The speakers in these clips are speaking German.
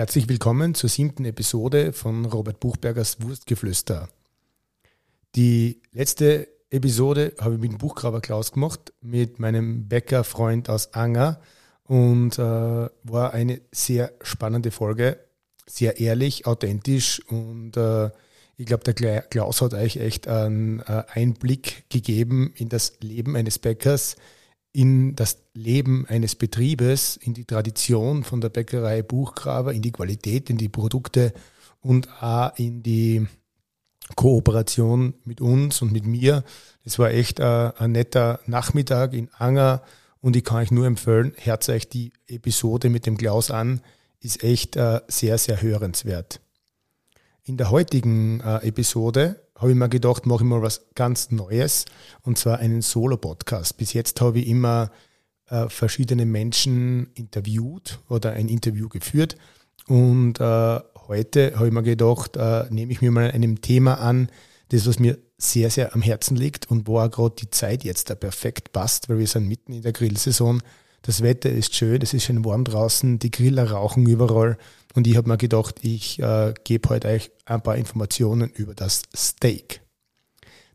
Herzlich willkommen zur siebten Episode von Robert Buchbergers Wurstgeflüster. Die letzte Episode habe ich mit dem Buchgraber Klaus gemacht, mit meinem Bäckerfreund aus Anger. Und äh, war eine sehr spannende Folge, sehr ehrlich, authentisch. Und äh, ich glaube, der Klaus hat euch echt einen äh, Einblick gegeben in das Leben eines Bäckers, in das Leben eines Betriebes, in die Tradition von der Bäckerei Buchgraber, in die Qualität, in die Produkte und auch in die Kooperation mit uns und mit mir. Es war echt ein, ein netter Nachmittag in Anger und ich kann euch nur empfehlen, hört euch die Episode mit dem Klaus an, ist echt äh, sehr, sehr hörenswert. In der heutigen äh, Episode habe ich mir gedacht, mache ich mal was ganz Neues und zwar einen Solo-Podcast. Bis jetzt habe ich immer äh, verschiedene Menschen interviewt oder ein Interview geführt und äh, heute habe ich mir gedacht, äh, nehme ich mir mal einem Thema an, das was mir sehr, sehr am Herzen liegt und wo auch gerade die Zeit jetzt da perfekt passt, weil wir sind mitten in der Grillsaison. Das Wetter ist schön, es ist schön warm draußen, die Griller rauchen überall und ich habe mir gedacht, ich äh, gebe heute euch ein paar Informationen über das Steak.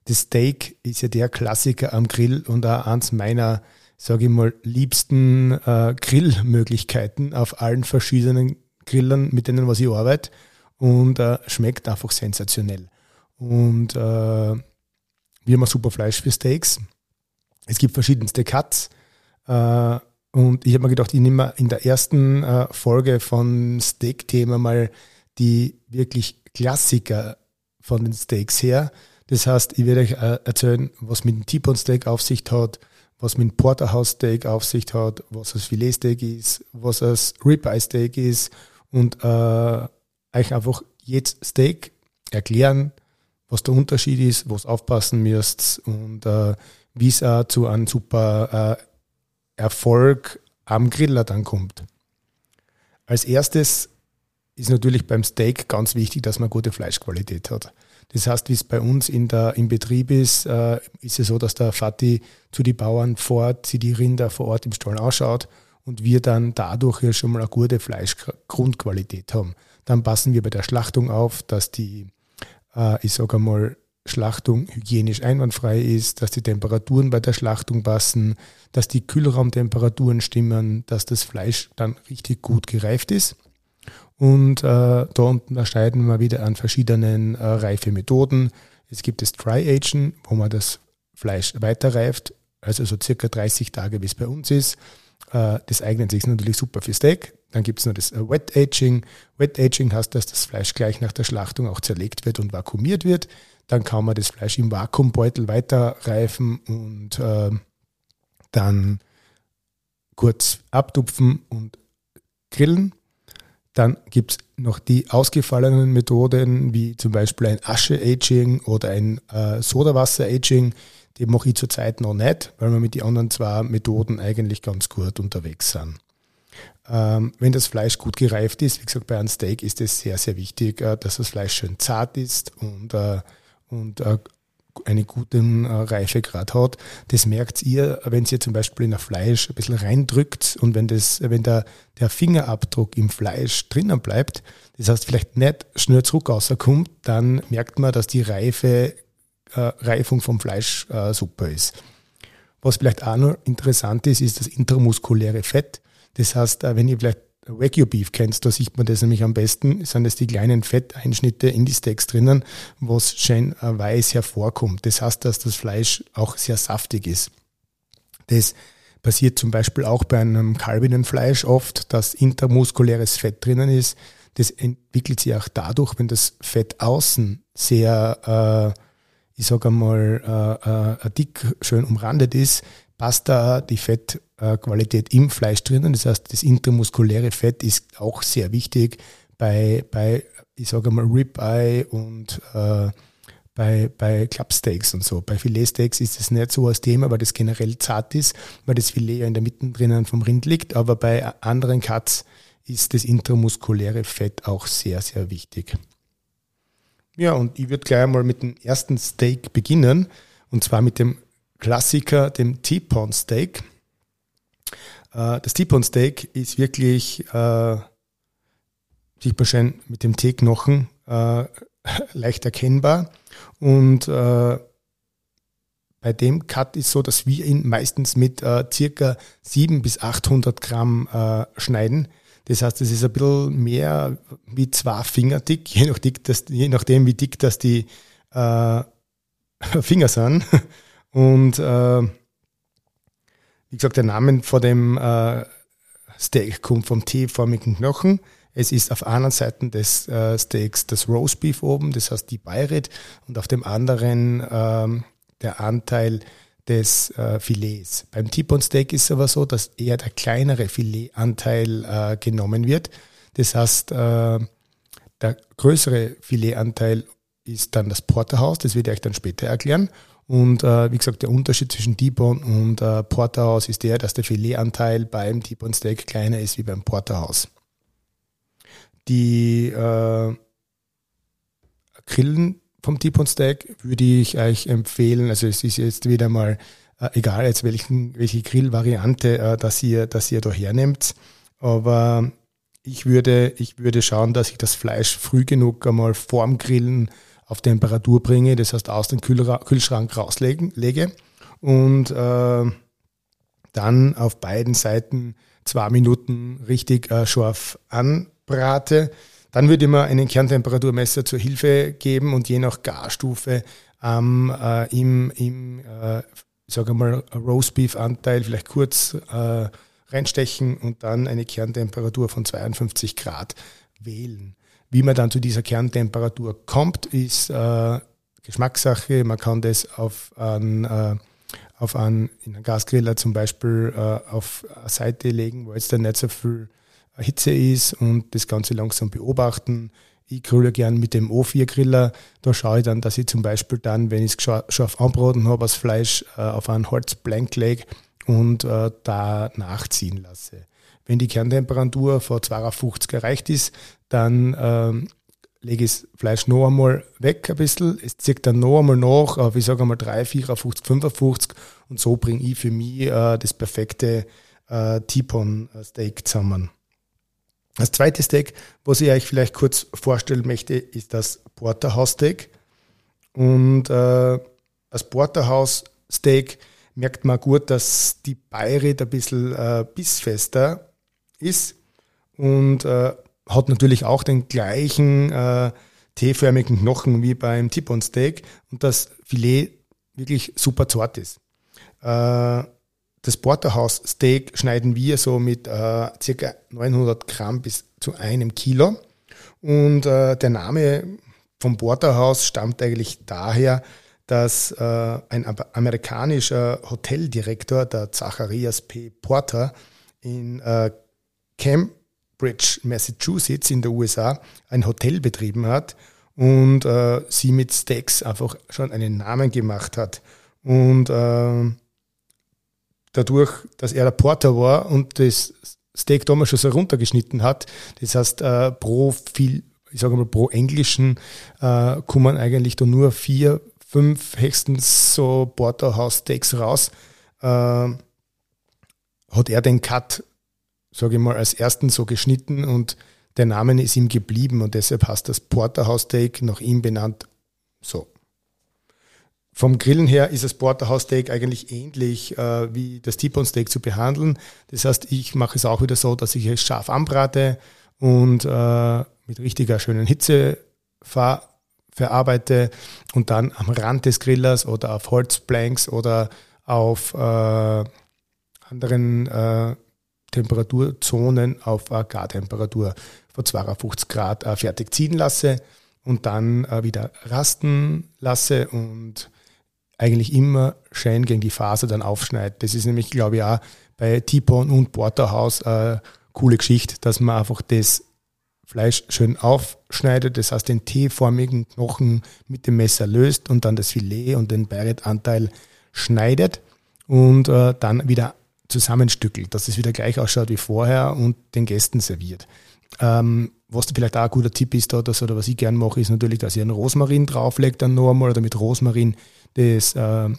Das Steak ist ja der Klassiker am Grill und auch eins meiner, sage ich mal, liebsten äh, Grillmöglichkeiten auf allen verschiedenen Grillern, mit denen was ich arbeite und äh, schmeckt einfach sensationell. Und äh, wir haben super Fleisch für Steaks. Es gibt verschiedenste Cuts. Äh, und ich habe mir gedacht, ich nehme in der ersten äh, Folge von Steak-Thema mal die wirklich Klassiker von den Steaks her. Das heißt, ich werde euch äh, erzählen, was mit dem T-Bone Steak auf sich hat, was mit dem Porterhouse Steak auf sich hat, was das Filet Steak ist, was das Ribeye Steak ist und äh, euch einfach jedes Steak erklären, was der Unterschied ist, was aufpassen müsst und äh, wie es zu einem super äh, Erfolg am Griller dann kommt. Als erstes ist natürlich beim Steak ganz wichtig, dass man gute Fleischqualität hat. Das heißt, wie es bei uns in der, im Betrieb ist, äh, ist es so, dass der Vati zu den Bauern Ort, sie die Rinder vor Ort im Stall ausschaut und wir dann dadurch ja schon mal eine gute Fleischgrundqualität haben. Dann passen wir bei der Schlachtung auf, dass die, äh, ich sage einmal, Schlachtung hygienisch einwandfrei ist, dass die Temperaturen bei der Schlachtung passen, dass die Kühlraumtemperaturen stimmen, dass das Fleisch dann richtig gut gereift ist. Und äh, da unterscheiden wir wieder an verschiedenen äh, Reifemethoden. Es gibt das Dry Aging, wo man das Fleisch weiterreift, also so circa 30 Tage, wie es bei uns ist. Äh, das eignet sich natürlich super für Steak. Dann gibt es noch das äh, Wet Aging. Wet Aging heißt, dass das Fleisch gleich nach der Schlachtung auch zerlegt wird und vakuumiert wird. Dann kann man das Fleisch im Vakuumbeutel weiterreifen und äh, dann kurz abtupfen und grillen. Dann gibt es noch die ausgefallenen Methoden, wie zum Beispiel ein Asche-Aging oder ein äh, Sodawasser-Aging. Die mache ich zurzeit noch nicht, weil wir mit den anderen zwei Methoden eigentlich ganz gut unterwegs sind. Ähm, wenn das Fleisch gut gereift ist, wie gesagt, bei einem Steak ist es sehr, sehr wichtig, äh, dass das Fleisch schön zart ist und, äh, und äh, einen guten äh, Reifegrad hat. Das merkt ihr, wenn ihr zum Beispiel in ein Fleisch ein bisschen reindrückt und wenn, das, wenn der, der Fingerabdruck im Fleisch drinnen bleibt, das heißt vielleicht nicht schnell zurück rauskommt, dann merkt man, dass die Reife, äh, Reifung vom Fleisch äh, super ist. Was vielleicht auch noch interessant ist, ist das intramuskuläre Fett. Das heißt, äh, wenn ihr vielleicht Wagyu Beef kennst, da sieht man das nämlich am besten, sind das die kleinen Fetteinschnitte in die Steaks drinnen, was schön äh, weiß hervorkommt. Das heißt, dass das Fleisch auch sehr saftig ist. Das passiert zum Beispiel auch bei einem Kalbinnenfleisch oft, dass intermuskuläres Fett drinnen ist. Das entwickelt sich auch dadurch, wenn das Fett außen sehr, äh, ich sage einmal, äh, äh, dick schön umrandet ist, passt da die Fettqualität im Fleisch drinnen. Das heißt, das intermuskuläre Fett ist auch sehr wichtig bei, bei ich sage mal, Ribeye und äh, bei, bei Clubsteaks und so. Bei Filetsteaks ist es nicht so als Thema, weil das generell zart ist, weil das Filet ja in der Mitte drinnen vom Rind liegt. Aber bei anderen Cuts ist das intramuskuläre Fett auch sehr, sehr wichtig. Ja, und ich würde gleich einmal mit dem ersten Steak beginnen. Und zwar mit dem Klassiker, dem T-Pone Steak. Äh, das T-Pone Steak ist wirklich, äh, sieht man schön mit dem T-Knochen äh, leicht erkennbar. Und äh, bei dem Cut ist so, dass wir ihn meistens mit äh, circa 700 bis 800 Gramm äh, schneiden. Das heißt, es ist ein bisschen mehr wie zwei Finger dick, je, nach dick, das, je nachdem, wie dick das die äh, Finger sind. Und äh, wie gesagt, der Name von dem äh, Steak kommt vom T-förmigen Knochen. Es ist auf einer Seite des äh, Steaks das Roastbeef oben, das heißt die Bayret, und auf dem anderen ähm, der Anteil des äh, Filets. Beim T-Bone Steak ist es aber so, dass eher der kleinere Filetanteil äh, genommen wird. Das heißt, äh, der größere Filetanteil ist dann das Porterhouse, das werde ich euch dann später erklären. Und äh, wie gesagt, der Unterschied zwischen T-Bone und äh, Porterhouse ist der, dass der Filetanteil beim T-Bone Steak kleiner ist wie beim Porterhouse. Die äh, Grillen vom T-Bone Steak würde ich euch empfehlen. Also es ist jetzt wieder mal äh, egal, jetzt welchen, welche Grillvariante äh, dass ihr, dass ihr da hernehmt. Aber ich würde, ich würde schauen, dass ich das Fleisch früh genug einmal vorm Grillen auf Temperatur bringe, das heißt aus dem Kühlschrank rauslegen lege und äh, dann auf beiden Seiten zwei Minuten richtig äh, scharf anbrate. Dann würde ich mir einen Kerntemperaturmesser zur Hilfe geben und je nach Garstufe ähm, äh, im, im äh, sage mal, Roastbeef-Anteil vielleicht kurz äh, reinstechen und dann eine Kerntemperatur von 52 Grad wählen. Wie man dann zu dieser Kerntemperatur kommt, ist äh, Geschmackssache. Man kann das auf einen, äh, auf einen, in einen Gasgriller zum Beispiel äh, auf eine Seite legen, wo jetzt dann nicht so viel Hitze ist und das Ganze langsam beobachten. Ich grille gern mit dem O4-Griller. Da schaue ich dann, dass ich zum Beispiel dann, wenn ich es scharf anbraten habe, das Fleisch äh, auf ein Holz blank lege und äh, da nachziehen lasse. Wenn die Kerntemperatur von 52 erreicht ist, dann ähm, lege ich das Fleisch noch einmal weg ein bisschen. Es zieht dann noch einmal nach auf, ich sage einmal 3, 54, 55 und so bringe ich für mich äh, das perfekte äh, T-Bone-Steak zusammen. Das zweite Steak, was ich euch vielleicht kurz vorstellen möchte, ist das Porterhouse-Steak. Und äh, das Porterhouse-Steak merkt man gut, dass die Bayret ein bisschen äh, bissfester ist und äh, hat natürlich auch den gleichen äh, T-förmigen Knochen wie beim T-Bone Steak und das Filet wirklich super zart ist. Äh, das Porterhouse Steak schneiden wir so mit äh, circa 900 Gramm bis zu einem Kilo. Und äh, der Name vom Porterhouse stammt eigentlich daher, dass äh, ein amerikanischer Hoteldirektor, der Zacharias P. Porter, in äh, Cambridge, Massachusetts in den USA ein Hotel betrieben hat und äh, sie mit Steaks einfach schon einen Namen gemacht hat. Und äh, dadurch, dass er der Porter war und das Steak damals schon so runtergeschnitten hat, das heißt, äh, pro viel, ich sage mal, pro englischen äh, kommen eigentlich da nur vier, fünf höchstens so Porterhouse Steaks raus, äh, hat er den Cut, sage ich mal, als ersten so geschnitten und der Name ist ihm geblieben und deshalb heißt das Porterhouse Steak nach ihm benannt. So. Vom Grillen her ist das Porterhouse Steak eigentlich ähnlich äh, wie das T-Bone Steak zu behandeln. Das heißt, ich mache es auch wieder so, dass ich es scharf anbrate und äh, mit richtiger schönen Hitze ver verarbeite und dann am Rand des Grillers oder auf Holzplanks oder auf äh, anderen äh, Temperaturzonen auf äh, Gartemperatur von 52 Grad äh, fertig ziehen lasse und dann äh, wieder rasten lasse und eigentlich immer schön gegen die Faser dann aufschneidet. Das ist nämlich, glaube ich, auch bei T-Bone und Porterhouse eine coole Geschichte, dass man einfach das Fleisch schön aufschneidet, das heißt den T-förmigen Knochen mit dem Messer löst und dann das Filet und den Bayret-Anteil schneidet und äh, dann wieder zusammenstückelt, dass es wieder gleich ausschaut wie vorher und den Gästen serviert. Ähm, was vielleicht auch ein guter Tipp ist, oder, oder was ich gerne mache, ist natürlich, dass ich einen Rosmarin drauflege dann noch einmal oder mit Rosmarin das äh,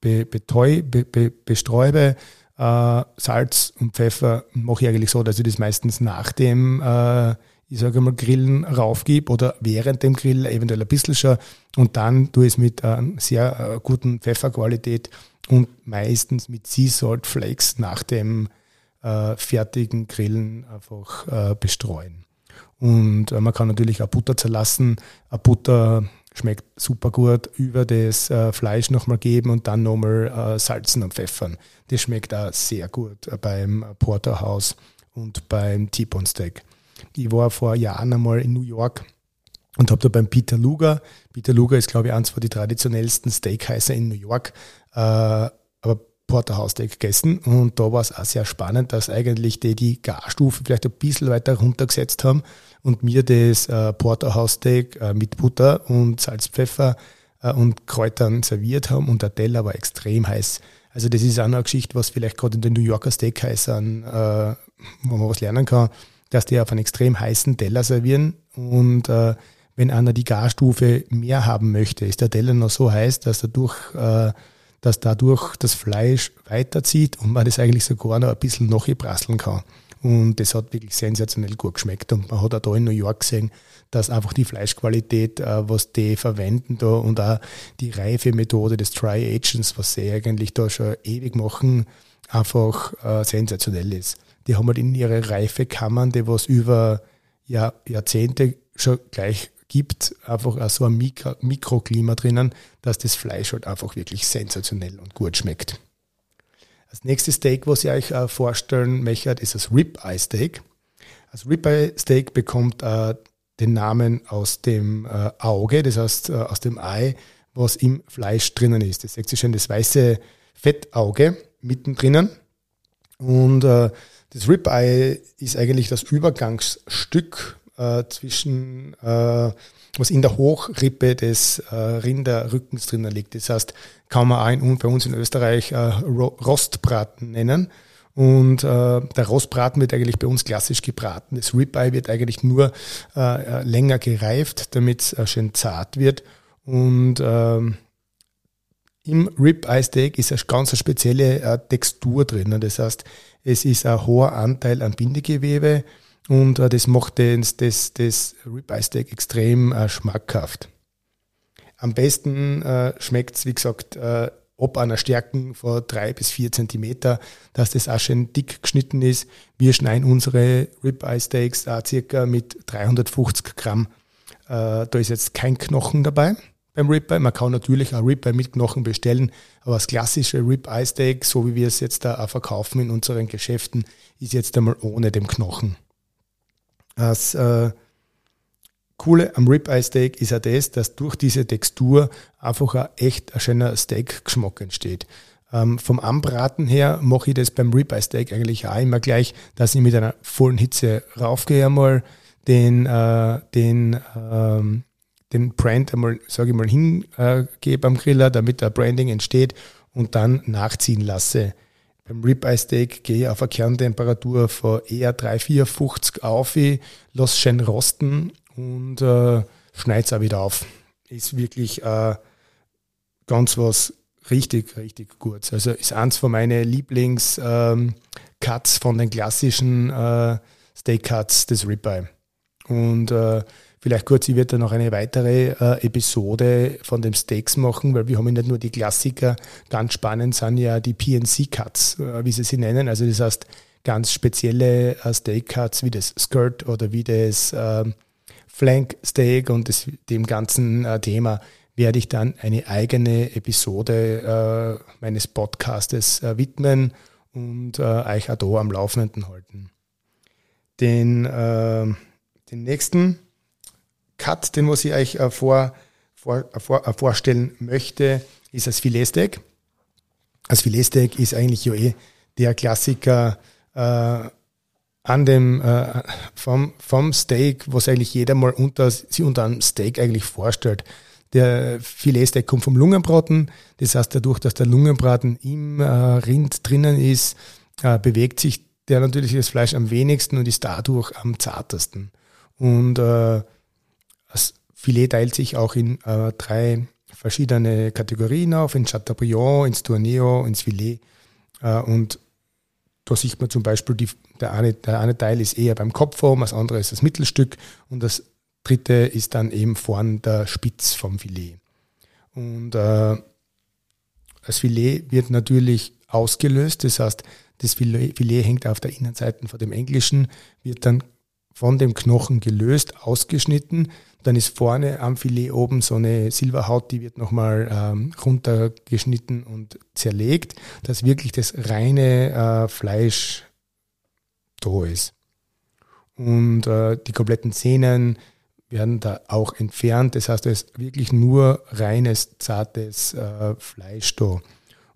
be, beteu, be, be, besträube. Äh, Salz und Pfeffer mache ich eigentlich so, dass ich das meistens nachdem äh, ich sage mal, Grillen raufgib oder während dem Grill eventuell ein bisschen schon und dann tue ich es mit äh, sehr äh, guten Pfefferqualität und meistens mit Sea Salt Flakes nach dem äh, fertigen Grillen einfach äh, bestreuen. Und äh, man kann natürlich auch Butter zerlassen. Eine Butter schmeckt super gut, über das äh, Fleisch nochmal geben und dann nochmal äh, salzen und pfeffern. Das schmeckt auch sehr gut äh, beim Porterhouse und beim T-Bone Steak. Ich war vor Jahren einmal in New York und habe da beim Peter Luger, Peter Luger ist glaube ich eins von den traditionellsten Steakhäuser in New York, äh, aber Porterhouse Steak gegessen und da war es auch sehr spannend, dass eigentlich die die Garstufe vielleicht ein bisschen weiter runtergesetzt haben und mir das äh, Porterhouse Steak äh, mit Butter und Salz, Pfeffer äh, und Kräutern serviert haben und der Teller war extrem heiß. Also das ist auch eine Geschichte, was vielleicht gerade in den New Yorker Steakhäusern, äh, wo man was lernen kann, dass die auf einen extrem heißen Teller servieren und äh, wenn einer die Garstufe mehr haben möchte, ist der Teller noch so heiß, dass dadurch, äh, dass dadurch das Fleisch weiterzieht und man das eigentlich sogar noch ein bisschen noch prasseln kann. Und das hat wirklich sensationell gut geschmeckt. Und man hat auch da in New York gesehen, dass einfach die Fleischqualität, äh, was die verwenden da und auch die Reifemethode des Dry Agents, was sie eigentlich da schon ewig machen, einfach äh, sensationell ist. Die haben halt in ihre Reifekammern, die was über Jahr, Jahrzehnte schon gleich gibt, einfach auch so ein Mikro Mikroklima drinnen, dass das Fleisch halt einfach wirklich sensationell und gut schmeckt. Das nächste Steak, was ich euch äh, vorstellen möchte, ist das Ribeye Steak. Das Ribeye Steak bekommt äh, den Namen aus dem äh, Auge, das heißt äh, aus dem Ei, was im Fleisch drinnen ist. Das seht ihr schon, das weiße Fettauge mittendrin. Und äh, das Ribeye ist eigentlich das Übergangsstück äh, zwischen, was in der Hochrippe des äh, Rinderrückens drinnen liegt. Das heißt, kann man ein bei uns in Österreich äh, Rostbraten nennen. Und äh, der Rostbraten wird eigentlich bei uns klassisch gebraten. Das Ribeye wird eigentlich nur äh, länger gereift, damit es äh, schön zart wird. Und äh, im Ribeye Steak ist eine ganz spezielle äh, Textur drin. Das heißt, es ist ein hoher Anteil an Bindegewebe und äh, das macht das, das, das Ribeye Steak extrem äh, schmackhaft. Am besten äh, schmeckt es, wie gesagt, äh, ob einer Stärken von drei bis vier Zentimeter, dass das auch schön dick geschnitten ist. Wir schneiden unsere Ribeye Steaks auch circa mit 350 Gramm. Äh, da ist jetzt kein Knochen dabei beim Ribeye. Man kann natürlich auch Ribeye mit Knochen bestellen, aber das klassische Ribeye Steak, so wie wir es jetzt da auch verkaufen in unseren Geschäften, ist jetzt einmal ohne dem Knochen. Das äh, Coole am Ribeye Steak ist ja das, dass durch diese Textur einfach ein echt ein schöner Steak-Geschmack entsteht. Ähm, vom Anbraten her mache ich das beim Ribeye Steak eigentlich auch immer gleich, dass ich mit einer vollen Hitze raufgehe einmal, den, äh, den, ähm, den Brand einmal, sage ich mal, hingebe am Griller, damit der Branding entsteht und dann nachziehen lasse. Beim Ribeye Steak gehe ich auf eine Kerntemperatur von eher 3, 4, 50 auf, lasse schön rosten und äh, schneide es auch wieder auf. Ist wirklich äh, ganz was richtig, richtig gut. Also ist eins von meinen Lieblings-Cuts ähm, von den klassischen äh, Steak Cuts des Ribeye. Und äh, Vielleicht kurz, ich werde da noch eine weitere äh, Episode von den Steaks machen, weil wir haben ja nicht nur die Klassiker, ganz spannend sind ja die PNC-Cuts, äh, wie sie sie nennen. Also das heißt ganz spezielle äh, Steak-Cuts wie das Skirt oder wie das äh, Flank Steak und das, dem ganzen äh, Thema werde ich dann eine eigene Episode äh, meines Podcastes äh, widmen und euch auch da am Laufenden halten. Den, den nächsten Cut, den was ich euch äh, vor, vor, äh, vor, äh, vorstellen möchte, ist das Filetsteak. Das Filetsteak ist eigentlich ja eh der Klassiker äh, an dem äh, vom, vom Steak, was eigentlich jeder mal unter, sich unter einem Steak eigentlich vorstellt. Der Filetsteak kommt vom Lungenbraten. Das heißt, dadurch, dass der Lungenbraten im äh, Rind drinnen ist, äh, bewegt sich der natürlich das Fleisch am wenigsten und ist dadurch am zartesten. Und äh, Filet teilt sich auch in äh, drei verschiedene Kategorien auf, in Chateaubriand, ins Tourneo, ins Filet. Äh, und da sieht man zum Beispiel, die, der, eine, der eine Teil ist eher beim Kopfform, das andere ist das Mittelstück und das dritte ist dann eben vorn der Spitz vom Filet. Und äh, das Filet wird natürlich ausgelöst, das heißt, das Filet, Filet hängt auf der Innenseite von dem Englischen, wird dann von dem Knochen gelöst, ausgeschnitten. Dann ist vorne am Filet oben so eine Silberhaut, die wird nochmal ähm, runtergeschnitten und zerlegt, dass wirklich das reine äh, Fleisch da ist. Und äh, die kompletten Zähnen werden da auch entfernt. Das heißt, es ist wirklich nur reines, zartes äh, Fleisch da.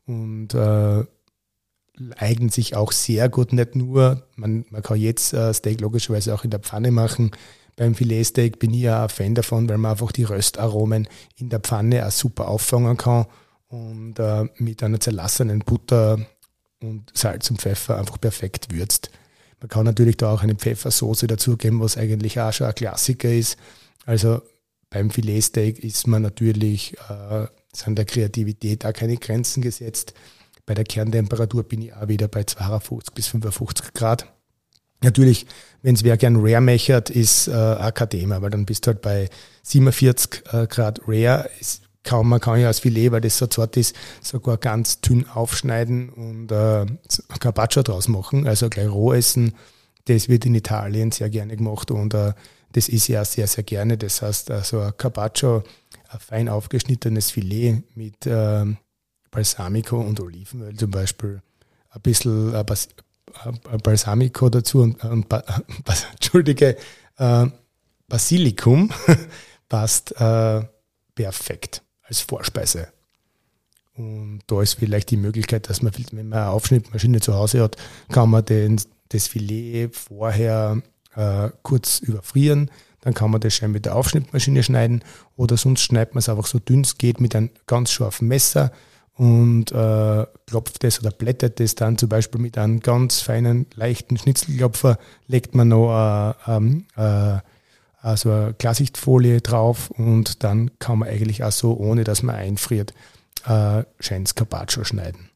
Und äh, eignet sich auch sehr gut, nicht nur, man, man kann jetzt äh, Steak logischerweise auch in der Pfanne machen. Beim Filetsteak bin ich ja ein Fan davon, weil man einfach die Röstaromen in der Pfanne auch super auffangen kann und äh, mit einer zerlassenen Butter und Salz und Pfeffer einfach perfekt würzt. Man kann natürlich da auch eine Pfeffersoße dazugeben, was eigentlich auch schon ein Klassiker ist. Also beim Filetsteak ist man natürlich, äh, sind der Kreativität auch keine Grenzen gesetzt. Bei der Kerntemperatur bin ich auch wieder bei 52 bis 55 Grad. Natürlich, wenn es wer gern Rare mechert, ist äh, auch kein Thema, weil dann bist du halt bei 47 äh, Grad Rare. Ist kaum, man kann ja als Filet, weil das so zart ist, sogar ganz dünn aufschneiden und äh, Carpaccio draus machen, also gleich roh essen. Das wird in Italien sehr gerne gemacht und äh, das ist ja sehr, sehr gerne. Das heißt, also ein Carpaccio, ein fein aufgeschnittenes Filet mit äh, Balsamico und Olivenöl zum Beispiel. Ein bisschen äh, äh, Balsamico dazu und, und Bas Entschuldige, äh, Basilikum passt äh, perfekt als Vorspeise. Und da ist vielleicht die Möglichkeit, dass man, wenn man eine Aufschnittmaschine zu Hause hat, kann man den, das Filet vorher äh, kurz überfrieren. Dann kann man das schön mit der Aufschnittmaschine schneiden oder sonst schneidet man es einfach so dünn es geht mit einem ganz scharfen Messer und äh, klopft das oder blättert das dann zum Beispiel mit einem ganz feinen, leichten Schnitzelklopfer, legt man noch äh, äh, also eine Klarsichtfolie drauf und dann kann man eigentlich auch so, ohne dass man einfriert, äh, schönes Carpaccio schneiden.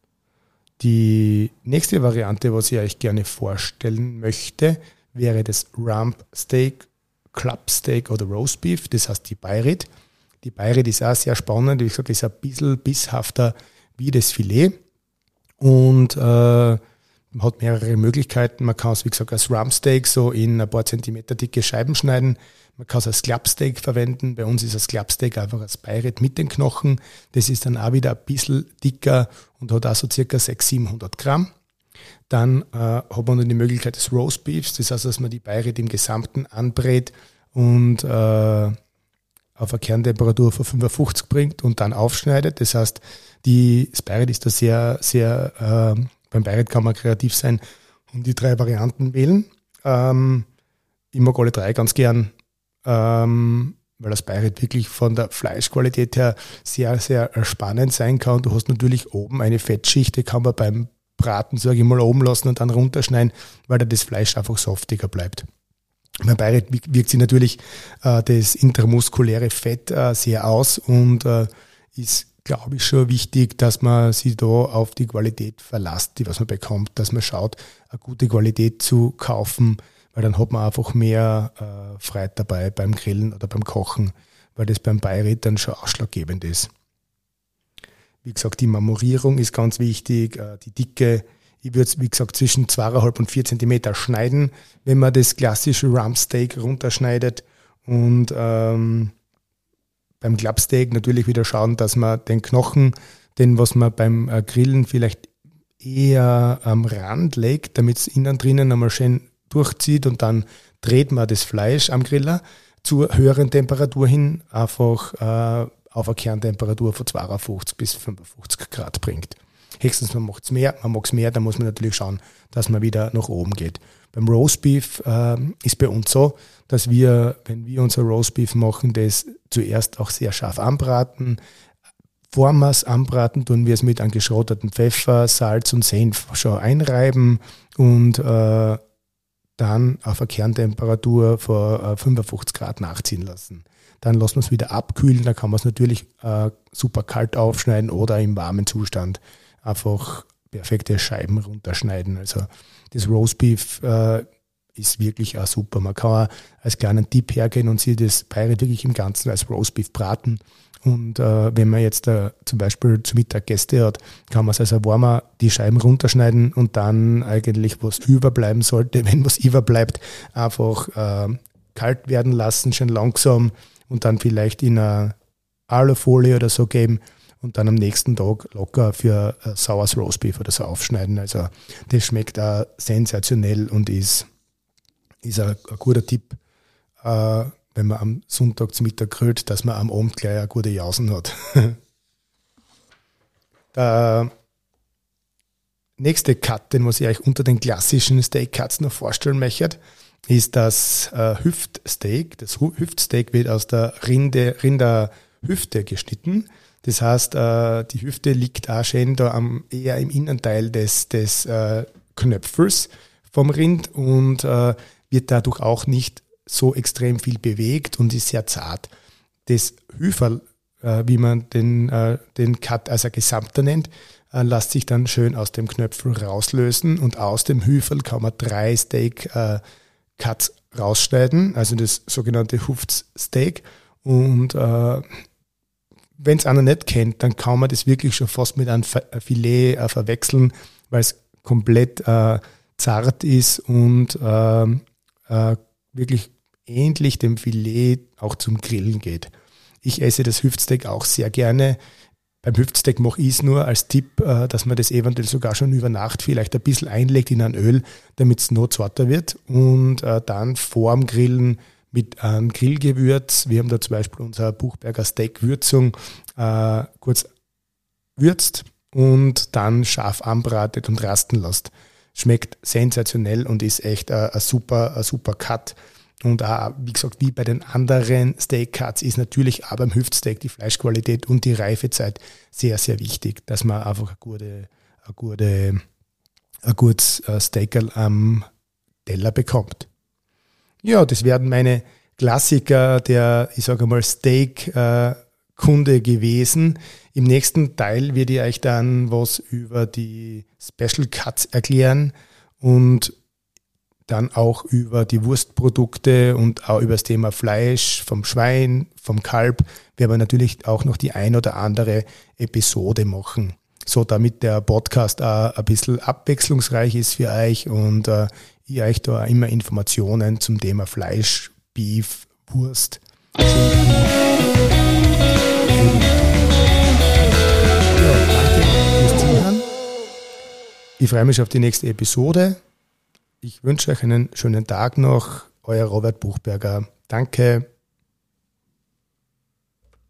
Die nächste Variante, was ich euch gerne vorstellen möchte, wäre das Rump Steak, Club Steak oder Roast Beef, das heißt die Bayrit. Die Bayrit ist auch sehr spannend, wie gesagt, ist ein bisschen bisshafter das Filet und äh, man hat mehrere Möglichkeiten. Man kann es, wie gesagt, als Rumpsteak so in ein paar Zentimeter dicke Scheiben schneiden. Man kann es als Clubsteak verwenden. Bei uns ist das Clubsteak einfach als Beiret mit den Knochen. Das ist dann auch wieder ein bisschen dicker und hat auch so circa 600, 700 Gramm. Dann äh, hat man dann die Möglichkeit des Roast Beefs. Das heißt, dass man die Beiret im Gesamten anbrät und äh, auf eine Kerntemperatur von 55 bringt und dann aufschneidet. Das heißt, die, das Bayret ist da sehr, sehr, äh, beim Bayret kann man kreativ sein und die drei Varianten wählen. Ähm, ich mag alle drei ganz gern, ähm, weil das Bayret wirklich von der Fleischqualität her sehr, sehr spannend sein kann. Du hast natürlich oben eine Fettschicht, die kann man beim Braten, sage ich mal, oben lassen und dann runterschneiden, weil da das Fleisch einfach softiger bleibt. Beim Bayret wirkt sich natürlich äh, das intramuskuläre Fett äh, sehr aus und äh, ist glaube ich, schon wichtig, dass man sich da auf die Qualität verlässt, die was man bekommt, dass man schaut, eine gute Qualität zu kaufen, weil dann hat man einfach mehr äh, Freude dabei beim Grillen oder beim Kochen, weil das beim Beirit dann schon ausschlaggebend ist. Wie gesagt, die Marmorierung ist ganz wichtig, äh, die Dicke. Ich würde es, wie gesagt, zwischen 2,5 und 4 Zentimeter schneiden, wenn man das klassische Rumpsteak runterschneidet. Und ähm, beim Clubsteak natürlich wieder schauen, dass man den Knochen, den was man beim äh, Grillen vielleicht eher am Rand legt, damit es innen drinnen einmal schön durchzieht und dann dreht man das Fleisch am Griller zur höheren Temperatur hin einfach äh, auf eine Kerntemperatur von 52 bis 55 Grad bringt. Höchstens man macht es mehr, man mag es mehr, dann muss man natürlich schauen, dass man wieder nach oben geht. Beim Roastbeef äh, ist bei uns so, dass wir, wenn wir unser Roastbeef machen, das zuerst auch sehr scharf anbraten. Vor wir es anbraten, tun wir es mit einem geschrotteten Pfeffer, Salz und Senf schon einreiben und äh, dann auf eine Kerntemperatur von 55 äh, Grad nachziehen lassen. Dann lassen wir es wieder abkühlen, dann kann man es natürlich äh, super kalt aufschneiden oder im warmen Zustand einfach perfekte Scheiben runterschneiden. Also das Roastbeef äh, ist wirklich auch super. Man kann auch als kleinen Tipp hergehen und sich das Pirate wirklich im Ganzen als Roastbeef braten. Und äh, wenn man jetzt äh, zum Beispiel zu Mittag Gäste hat, kann man es also warmer die Scheiben runterschneiden und dann eigentlich, was überbleiben sollte, wenn was überbleibt, einfach äh, kalt werden lassen, schön langsam und dann vielleicht in eine Alufolie oder so geben und dann am nächsten Tag locker für äh, saures Roastbeef oder so aufschneiden. Also das schmeckt auch sensationell und ist, ist ein, guter Tipp, äh, wenn man am Sonntag zum Mittag grillt, dass man am Abend gleich eine gute Jausen hat. Der nächste Cut, den was ich euch unter den klassischen Steak Cuts noch vorstellen möchte, ist das äh, Hüftsteak. Das Hüftsteak wird aus der Rinde, Rinderhüfte geschnitten. Das heißt, äh, die Hüfte liegt auch schön da am, eher im Innenteil des, des äh, Knöpfels vom Rind und äh, wird dadurch auch nicht so extrem viel bewegt und ist sehr zart. Das Hüferl, wie man den, den Cut als ein Gesamter nennt, lässt sich dann schön aus dem Knöpfel rauslösen und aus dem Hüferl kann man drei Steak äh, Cuts rausschneiden, also das sogenannte Hufsteak und äh, wenn es einer nicht kennt, dann kann man das wirklich schon fast mit einem Filet äh, verwechseln, weil es komplett äh, zart ist und äh, äh, wirklich ähnlich dem Filet auch zum Grillen geht. Ich esse das Hüftsteak auch sehr gerne. Beim Hüftsteak mache ich es nur als Tipp, äh, dass man das eventuell sogar schon über Nacht vielleicht ein bisschen einlegt in ein Öl, damit es noch zarter wird und äh, dann vorm Grillen mit einem Grillgewürz. Wir haben da zum Beispiel unser Buchberger Steak-Würzung äh, kurz würzt und dann scharf anbratet und rasten lässt. Schmeckt sensationell und ist echt ein, super, super Cut. Und auch, wie gesagt, wie bei den anderen Steak Cuts ist natürlich auch beim Hüftsteak die Fleischqualität und die Reifezeit sehr, sehr wichtig, dass man einfach eine gute, eine gute, ein gutes äh, Steak am Teller bekommt. Ja, das werden meine Klassiker der, ich sage mal, Steak-Kunde gewesen. Im nächsten Teil werde ich euch dann was über die Special Cuts erklären und dann auch über die Wurstprodukte und auch über das Thema Fleisch vom Schwein, vom Kalb, werden wir natürlich auch noch die ein oder andere Episode machen. So damit der Podcast auch ein bisschen abwechslungsreich ist für euch und ihr euch da immer Informationen zum Thema Fleisch, Beef, Wurst. Ich freue mich auf die nächste Episode. Ich wünsche euch einen schönen Tag noch. Euer Robert Buchberger. Danke.